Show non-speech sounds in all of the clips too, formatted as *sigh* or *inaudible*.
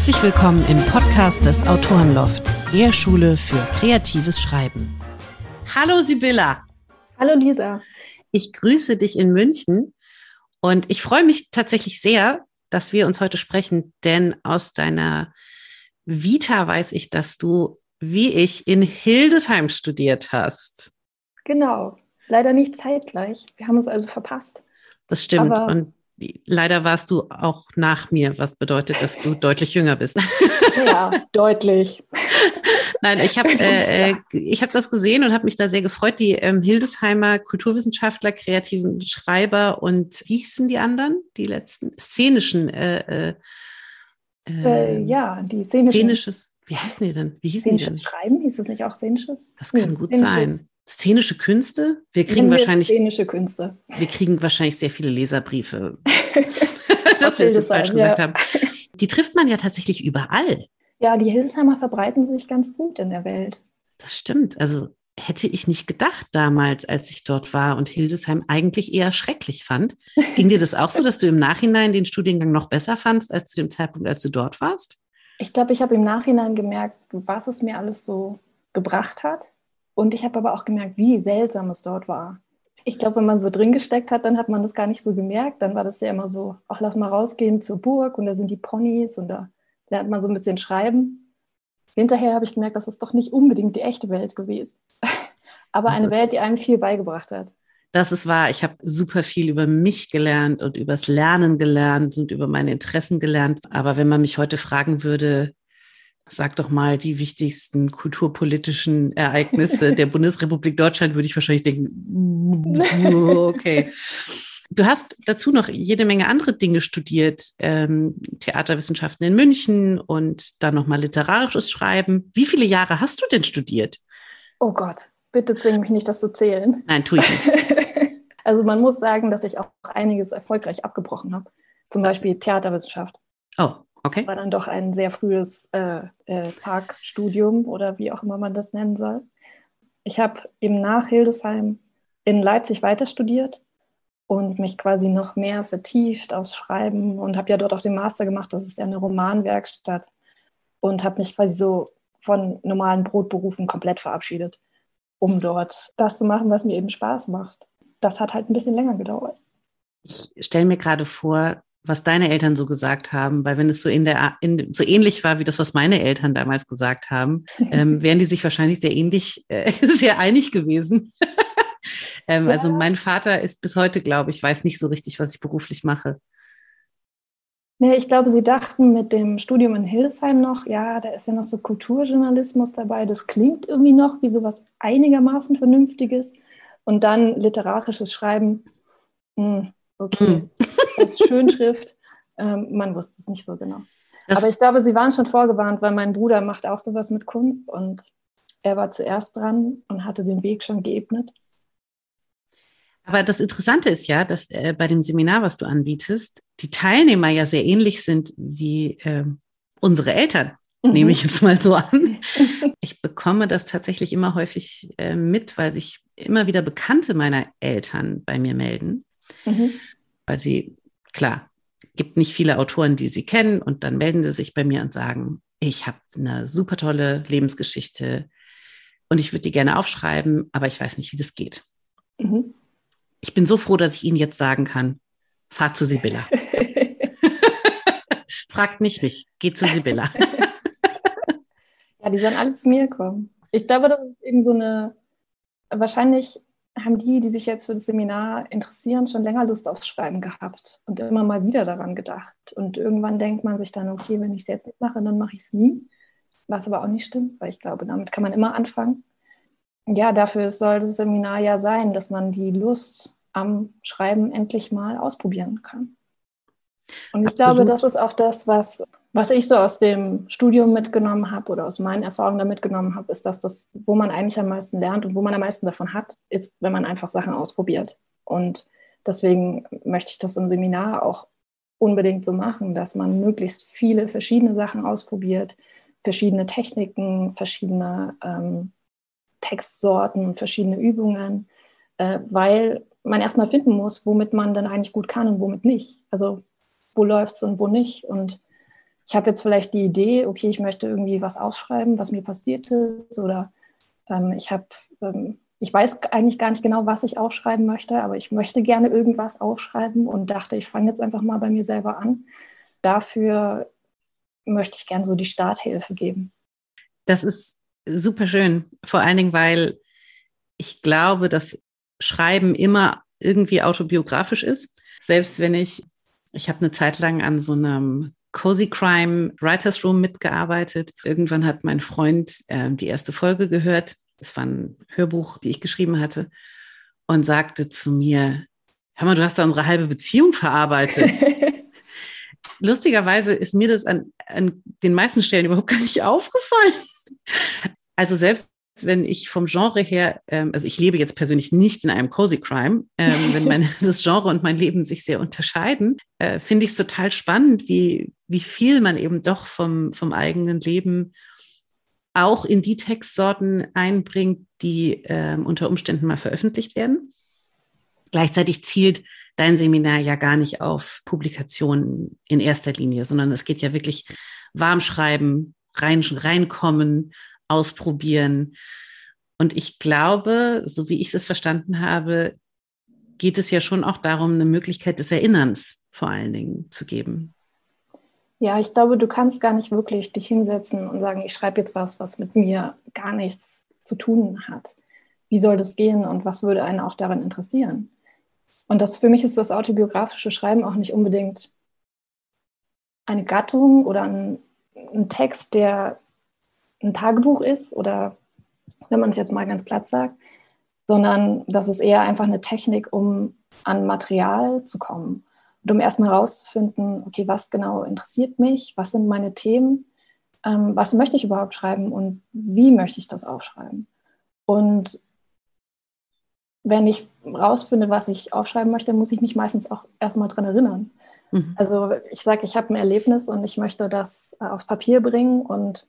Herzlich willkommen im Podcast des Autorenloft, der Schule für kreatives Schreiben. Hallo Sibylla. Hallo Lisa. Ich grüße dich in München und ich freue mich tatsächlich sehr, dass wir uns heute sprechen, denn aus deiner Vita weiß ich, dass du wie ich in Hildesheim studiert hast. Genau, leider nicht zeitgleich. Wir haben uns also verpasst. Das stimmt. Aber und leider warst du auch nach mir, was bedeutet, dass du deutlich jünger bist. *laughs* Ja, deutlich. Nein, ich habe *laughs* äh, äh hab das gesehen und habe mich da sehr gefreut. Die ähm, Hildesheimer Kulturwissenschaftler, kreativen Schreiber und wie hießen die anderen? Die letzten szenischen. Äh, äh, äh ja, die szenischen. Szenisches, wie heißen die denn? Wie hießen Szenisches die denn? Schreiben, hieß es nicht auch szenisches? Das kann nee, gut sein szenische Künste. Wir kriegen wahrscheinlich szenische Künste. Wir kriegen wahrscheinlich sehr viele Leserbriefe. *laughs* dass wir es falsch gesagt ja. haben. Die trifft man ja tatsächlich überall. Ja, die Hildesheimer verbreiten sich ganz gut in der Welt. Das stimmt. Also hätte ich nicht gedacht damals, als ich dort war und Hildesheim eigentlich eher schrecklich fand. Ging dir das auch so, dass du im Nachhinein den Studiengang noch besser fandst als zu dem Zeitpunkt, als du dort warst? Ich glaube, ich habe im Nachhinein gemerkt, was es mir alles so gebracht hat. Und ich habe aber auch gemerkt, wie seltsam es dort war. Ich glaube, wenn man so drin gesteckt hat, dann hat man das gar nicht so gemerkt. Dann war das ja immer so, ach, lass mal rausgehen zur Burg und da sind die Ponys und da lernt man so ein bisschen schreiben. Hinterher habe ich gemerkt, das ist doch nicht unbedingt die echte Welt gewesen. *laughs* aber das eine Welt, die einem viel beigebracht hat. Das ist wahr. Ich habe super viel über mich gelernt und übers Lernen gelernt und über meine Interessen gelernt. Aber wenn man mich heute fragen würde, sag doch mal die wichtigsten kulturpolitischen Ereignisse der *laughs* Bundesrepublik Deutschland, würde ich wahrscheinlich denken, okay. Du hast dazu noch jede Menge andere Dinge studiert, ähm, Theaterwissenschaften in München und dann nochmal literarisches Schreiben. Wie viele Jahre hast du denn studiert? Oh Gott, bitte zwing mich nicht, das zu zählen. Nein, tue ich nicht. *laughs* also man muss sagen, dass ich auch einiges erfolgreich abgebrochen habe. Zum Beispiel Theaterwissenschaft. Oh, Okay. Das war dann doch ein sehr frühes äh, äh, Parkstudium oder wie auch immer man das nennen soll. Ich habe eben nach Hildesheim in Leipzig weiter studiert und mich quasi noch mehr vertieft aus Schreiben und habe ja dort auch den Master gemacht. Das ist ja eine Romanwerkstatt und habe mich quasi so von normalen Brotberufen komplett verabschiedet, um dort das zu machen, was mir eben Spaß macht. Das hat halt ein bisschen länger gedauert. Ich stelle mir gerade vor, was deine Eltern so gesagt haben, weil wenn es so in der in, so ähnlich war wie das, was meine Eltern damals gesagt haben, ähm, *laughs* wären die sich wahrscheinlich sehr ähnlich, äh, *laughs* sehr einig gewesen. *laughs* ähm, ja. Also mein Vater ist bis heute, glaube ich, weiß nicht so richtig, was ich beruflich mache. Nee, ich glaube, sie dachten mit dem Studium in Hildesheim noch, ja, da ist ja noch so Kulturjournalismus dabei, das klingt irgendwie noch wie so was einigermaßen Vernünftiges. Und dann literarisches Schreiben, mh, hm, okay, hm als Schönschrift. Ähm, man wusste es nicht so genau. Das Aber ich glaube, sie waren schon vorgewarnt, weil mein Bruder macht auch sowas mit Kunst und er war zuerst dran und hatte den Weg schon geebnet. Aber das Interessante ist ja, dass äh, bei dem Seminar, was du anbietest, die Teilnehmer ja sehr ähnlich sind wie äh, unsere Eltern, mhm. nehme ich jetzt mal so an. *laughs* Ich bekomme das tatsächlich immer häufig äh, mit, weil sich immer wieder Bekannte meiner Eltern bei mir melden, mhm. weil sie klar, gibt nicht viele Autoren, die sie kennen und dann melden sie sich bei mir und sagen, ich habe eine super tolle Lebensgeschichte und ich würde die gerne aufschreiben, aber ich weiß nicht, wie das geht. Mhm. Ich bin so froh, dass ich Ihnen jetzt sagen kann, fahrt zu Sibylla. *laughs* Fragt nicht mich, geht zu Sibylla. *laughs* ja, die sollen alle zu mir kommen. Ich glaube, das ist eben so eine, wahrscheinlich haben die, die sich jetzt für das Seminar interessieren, schon länger Lust aufs Schreiben gehabt und immer mal wieder daran gedacht. Und irgendwann denkt man sich dann, okay, wenn ich es jetzt nicht mache, dann mache ich es nie. Was aber auch nicht stimmt, weil ich glaube, damit kann man immer anfangen. Ja, dafür soll das Seminar ja sein, dass man die Lust am Schreiben endlich mal ausprobieren kann. Und ich Absolut. glaube, das ist auch das, was was ich so aus dem Studium mitgenommen habe oder aus meinen Erfahrungen da mitgenommen habe, ist, dass das, wo man eigentlich am meisten lernt und wo man am meisten davon hat, ist, wenn man einfach Sachen ausprobiert. Und deswegen möchte ich das im Seminar auch unbedingt so machen, dass man möglichst viele verschiedene Sachen ausprobiert, verschiedene Techniken, verschiedene ähm, Textsorten, verschiedene Übungen, äh, weil man erstmal finden muss, womit man dann eigentlich gut kann und womit nicht. Also wo läuft es und wo nicht. Und ich habe jetzt vielleicht die Idee, okay, ich möchte irgendwie was aufschreiben, was mir passiert ist oder ähm, ich habe, ähm, ich weiß eigentlich gar nicht genau, was ich aufschreiben möchte, aber ich möchte gerne irgendwas aufschreiben und dachte, ich fange jetzt einfach mal bei mir selber an. Dafür möchte ich gerne so die Starthilfe geben. Das ist super schön, vor allen Dingen, weil ich glaube, dass Schreiben immer irgendwie autobiografisch ist. Selbst wenn ich, ich habe eine Zeit lang an so einem Cozy Crime Writers Room mitgearbeitet. Irgendwann hat mein Freund äh, die erste Folge gehört. Das war ein Hörbuch, die ich geschrieben hatte, und sagte zu mir: Hör mal, du hast da unsere halbe Beziehung verarbeitet. *laughs* Lustigerweise ist mir das an, an den meisten Stellen überhaupt gar nicht aufgefallen. Also selbst wenn ich vom Genre her, ähm, also ich lebe jetzt persönlich nicht in einem Cozy Crime, ähm, wenn mein, *laughs* das Genre und mein Leben sich sehr unterscheiden, äh, finde ich es total spannend, wie, wie viel man eben doch vom, vom eigenen Leben auch in die Textsorten einbringt, die äh, unter Umständen mal veröffentlicht werden. Gleichzeitig zielt dein Seminar ja gar nicht auf Publikationen in erster Linie, sondern es geht ja wirklich warm schreiben, rein, reinkommen, ausprobieren. Und ich glaube, so wie ich es verstanden habe, geht es ja schon auch darum, eine Möglichkeit des Erinnerns vor allen Dingen zu geben. Ja, ich glaube, du kannst gar nicht wirklich dich hinsetzen und sagen, ich schreibe jetzt was, was mit mir gar nichts zu tun hat. Wie soll das gehen und was würde einen auch daran interessieren? Und das für mich ist das autobiografische Schreiben auch nicht unbedingt eine Gattung oder ein, ein Text, der ein Tagebuch ist oder wenn man es jetzt mal ganz platt sagt, sondern das ist eher einfach eine Technik, um an Material zu kommen und um erstmal herauszufinden, okay, was genau interessiert mich, was sind meine Themen, ähm, was möchte ich überhaupt schreiben und wie möchte ich das aufschreiben. Und wenn ich rausfinde, was ich aufschreiben möchte, muss ich mich meistens auch erstmal dran erinnern. Mhm. Also ich sage, ich habe ein Erlebnis und ich möchte das äh, aufs Papier bringen und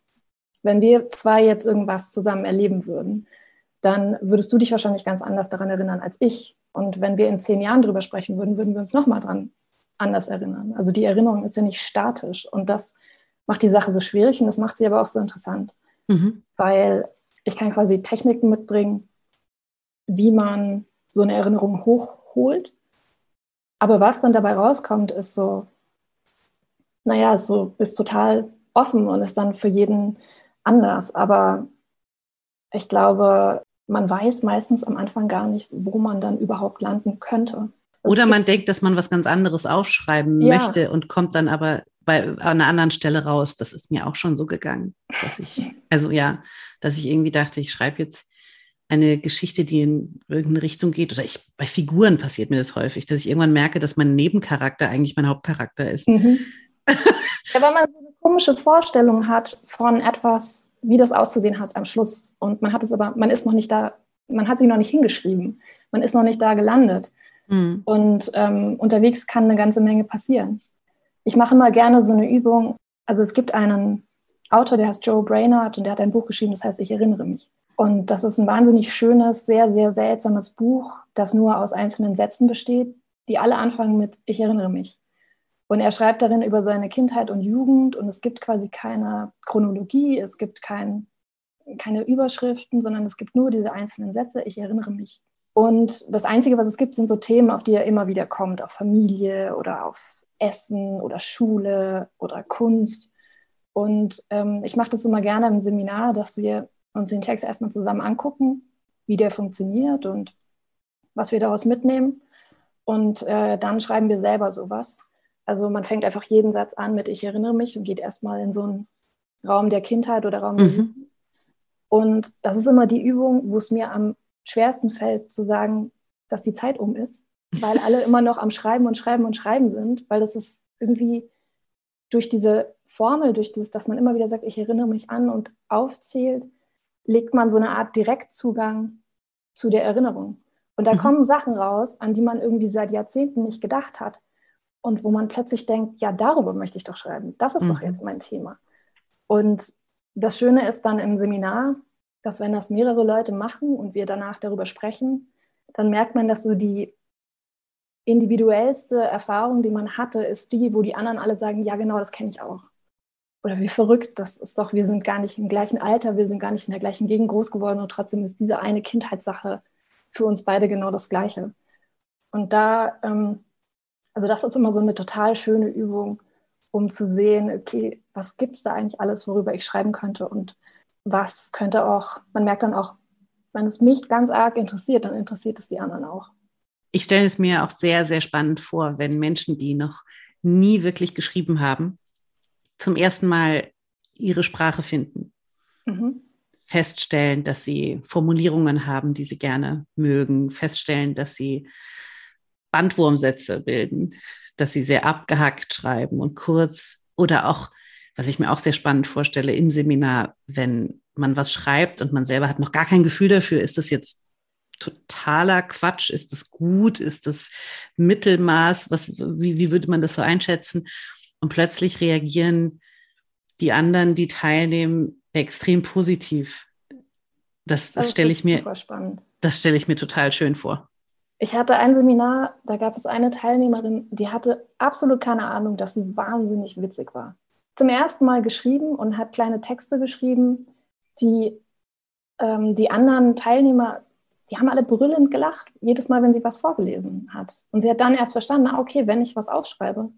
wenn wir zwei jetzt irgendwas zusammen erleben würden, dann würdest du dich wahrscheinlich ganz anders daran erinnern als ich. Und wenn wir in zehn Jahren darüber sprechen würden, würden wir uns nochmal dran anders erinnern. Also die Erinnerung ist ja nicht statisch. Und das macht die Sache so schwierig und das macht sie aber auch so interessant. Mhm. Weil ich kann quasi Techniken mitbringen, wie man so eine Erinnerung hochholt. Aber was dann dabei rauskommt, ist so, naja, so ist total offen und ist dann für jeden anders. Aber ich glaube, man weiß meistens am Anfang gar nicht, wo man dann überhaupt landen könnte. Das Oder man denkt, dass man was ganz anderes aufschreiben ja. möchte und kommt dann aber bei an einer anderen Stelle raus. Das ist mir auch schon so gegangen, dass ich, also ja, dass ich irgendwie dachte, ich schreibe jetzt eine Geschichte, die in irgendeine Richtung geht. Oder ich, bei Figuren passiert mir das häufig, dass ich irgendwann merke, dass mein Nebencharakter eigentlich mein Hauptcharakter ist. Mhm. Ja, weil man so eine komische Vorstellung hat von etwas, wie das auszusehen hat am Schluss. Und man hat es aber, man ist noch nicht da, man hat sich noch nicht hingeschrieben. Man ist noch nicht da gelandet. Mhm. Und ähm, unterwegs kann eine ganze Menge passieren. Ich mache immer gerne so eine Übung. Also es gibt einen Autor, der heißt Joe Brainerd und der hat ein Buch geschrieben, das heißt Ich erinnere mich. Und das ist ein wahnsinnig schönes, sehr, sehr seltsames Buch, das nur aus einzelnen Sätzen besteht, die alle anfangen mit Ich erinnere mich. Und er schreibt darin über seine Kindheit und Jugend und es gibt quasi keine Chronologie, es gibt kein, keine Überschriften, sondern es gibt nur diese einzelnen Sätze, ich erinnere mich. Und das Einzige, was es gibt, sind so Themen, auf die er immer wieder kommt, auf Familie oder auf Essen oder Schule oder Kunst. Und ähm, ich mache das immer gerne im Seminar, dass wir uns den Text erstmal zusammen angucken, wie der funktioniert und was wir daraus mitnehmen. Und äh, dann schreiben wir selber sowas. Also man fängt einfach jeden Satz an mit Ich erinnere mich und geht erstmal in so einen Raum der Kindheit oder Raum mhm. Und das ist immer die Übung, wo es mir am schwersten fällt, zu sagen, dass die Zeit um ist, weil alle *laughs* immer noch am Schreiben und Schreiben und Schreiben sind, weil das ist irgendwie durch diese Formel, durch das, dass man immer wieder sagt, ich erinnere mich an und aufzählt, legt man so eine Art Direktzugang zu der Erinnerung. Und da mhm. kommen Sachen raus, an die man irgendwie seit Jahrzehnten nicht gedacht hat und wo man plötzlich denkt, ja, darüber möchte ich doch schreiben. Das ist mhm. doch jetzt mein Thema. Und das Schöne ist dann im Seminar, dass wenn das mehrere Leute machen und wir danach darüber sprechen, dann merkt man, dass so die individuellste Erfahrung, die man hatte, ist die, wo die anderen alle sagen, ja, genau, das kenne ich auch. oder wie verrückt, das ist doch, wir sind gar nicht im gleichen Alter, wir sind gar nicht in der gleichen Gegend groß geworden und trotzdem ist diese eine Kindheitssache für uns beide genau das Gleiche. Und da, ähm, also das ist immer so eine total schöne Übung, um zu sehen, okay, was gibt es da eigentlich alles, worüber ich schreiben könnte und was könnte auch, man merkt dann auch, wenn es mich ganz arg interessiert, dann interessiert es die anderen auch. Ich stelle es mir auch sehr, sehr spannend vor, wenn Menschen, die noch nie wirklich geschrieben haben, zum ersten Mal ihre Sprache finden. Mhm. Feststellen, dass sie Formulierungen haben, die sie gerne mögen. Feststellen, dass sie Bandwurmsätze bilden, dass sie sehr abgehackt schreiben und kurz oder auch, was ich mir auch sehr spannend vorstelle, im Seminar, wenn man was schreibt und man selber hat noch gar kein Gefühl dafür, ist das jetzt totaler Quatsch? Ist das gut? Ist das Mittelmaß? Was, wie, wie würde man das so einschätzen? Und plötzlich reagieren die anderen, die teilnehmen, extrem positiv. Das, das, stelle ich mir, das stelle ich mir total schön vor. Ich hatte ein Seminar, da gab es eine Teilnehmerin, die hatte absolut keine Ahnung, dass sie wahnsinnig witzig war. Zum ersten Mal geschrieben und hat kleine Texte geschrieben, die ähm, die anderen Teilnehmer, die haben alle brüllend gelacht, jedes Mal, wenn sie was vorgelesen hat. Und sie hat dann erst verstanden, ah, okay, wenn ich was aufschreibe,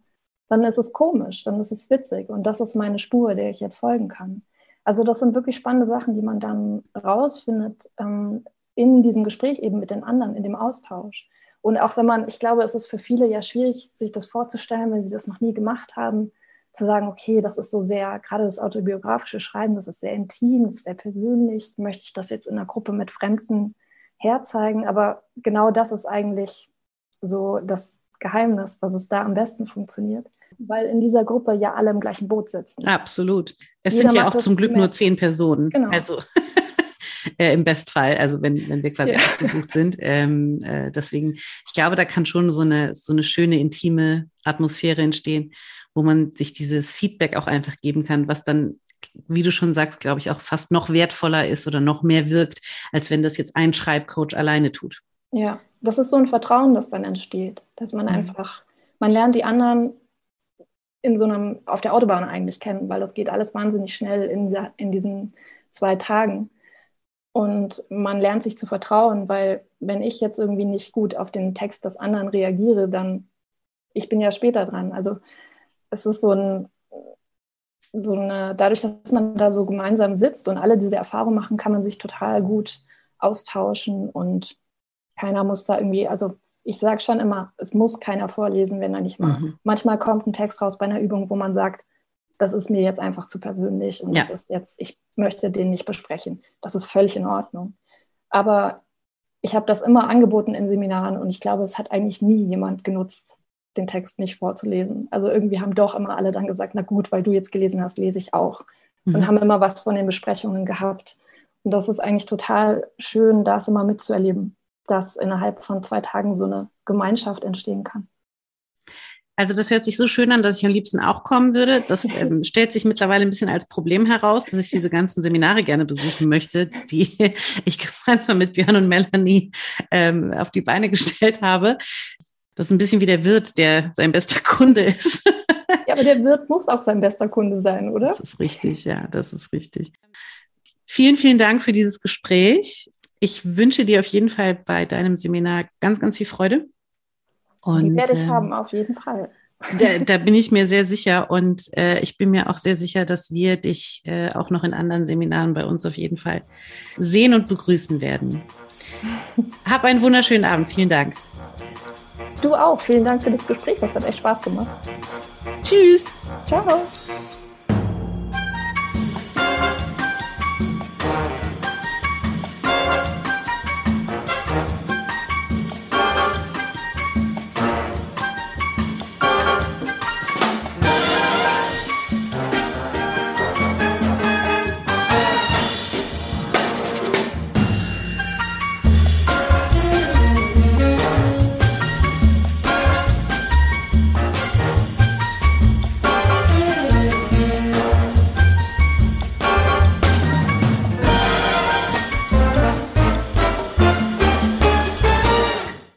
dann ist es komisch, dann ist es witzig und das ist meine Spur, der ich jetzt folgen kann. Also das sind wirklich spannende Sachen, die man dann rausfindet ähm, in diesem Gespräch eben mit den anderen, in dem Austausch. Und auch wenn man, ich glaube, es ist für viele ja schwierig, sich das vorzustellen, wenn sie das noch nie gemacht haben, zu sagen, okay, das ist so sehr, gerade das autobiografische Schreiben, das ist sehr intim, das ist sehr persönlich, möchte ich das jetzt in einer Gruppe mit Fremden herzeigen, aber genau das ist eigentlich so das Geheimnis, dass es da am besten funktioniert weil in dieser Gruppe ja alle im gleichen Boot sitzen. Absolut. Es Jeder sind ja auch zum Glück nur zehn Personen. Genau. Also äh, im Bestfall, also wenn, wenn wir quasi ja. ausgebucht sind. Ähm, äh, deswegen, ich glaube, da kann schon so eine, so eine schöne, intime Atmosphäre entstehen, wo man sich dieses Feedback auch einfach geben kann, was dann wie du schon sagst, glaube ich, auch fast noch wertvoller ist oder noch mehr wirkt, als wenn das jetzt ein Schreibcoach alleine tut. Ja, das ist so ein Vertrauen, das dann entsteht, dass man mhm. einfach, man lernt die anderen in so einem, auf der Autobahn eigentlich kennen, weil das geht alles wahnsinnig schnell in, in diesen zwei Tagen. Und man lernt sich zu vertrauen, weil wenn ich jetzt irgendwie nicht gut auf den Text des anderen reagiere, dann, ich bin ja später dran. Also es ist so ein, so eine, dadurch, dass man da so gemeinsam sitzt und alle diese Erfahrungen machen, kann man sich total gut austauschen und keiner muss da irgendwie, also ich sage schon immer, es muss keiner vorlesen, wenn er nicht mag. Mhm. Manchmal kommt ein Text raus bei einer Übung, wo man sagt, das ist mir jetzt einfach zu persönlich und ja. das ist jetzt, ich möchte den nicht besprechen. Das ist völlig in Ordnung. Aber ich habe das immer angeboten in Seminaren und ich glaube, es hat eigentlich nie jemand genutzt, den Text nicht vorzulesen. Also irgendwie haben doch immer alle dann gesagt, na gut, weil du jetzt gelesen hast, lese ich auch. Mhm. Und haben immer was von den Besprechungen gehabt. Und das ist eigentlich total schön, das immer mitzuerleben dass innerhalb von zwei Tagen so eine Gemeinschaft entstehen kann. Also das hört sich so schön an, dass ich am liebsten auch kommen würde. Das *laughs* ähm, stellt sich mittlerweile ein bisschen als Problem heraus, dass ich diese ganzen Seminare gerne besuchen möchte, die *laughs* ich gemeinsam mit Björn und Melanie ähm, auf die Beine gestellt habe. Das ist ein bisschen wie der Wirt, der sein bester Kunde ist. Ja, aber der Wirt muss auch sein bester Kunde sein, oder? Das ist richtig, ja, das ist richtig. Vielen, vielen Dank für dieses Gespräch. Ich wünsche dir auf jeden Fall bei deinem Seminar ganz, ganz viel Freude. Und, Die werde ich äh, haben, auf jeden Fall. Da, *laughs* da, bin ich mir sehr sicher und äh, ich bin mir auch sehr sicher, dass wir dich äh, auch noch in anderen Seminaren bei uns auf jeden Fall sehen und begrüßen werden. *laughs* Hab einen wunderschönen Abend. Vielen Dank. Du auch. Vielen Dank für das Gespräch. Das hat echt Spaß gemacht. Tschüss. Ciao.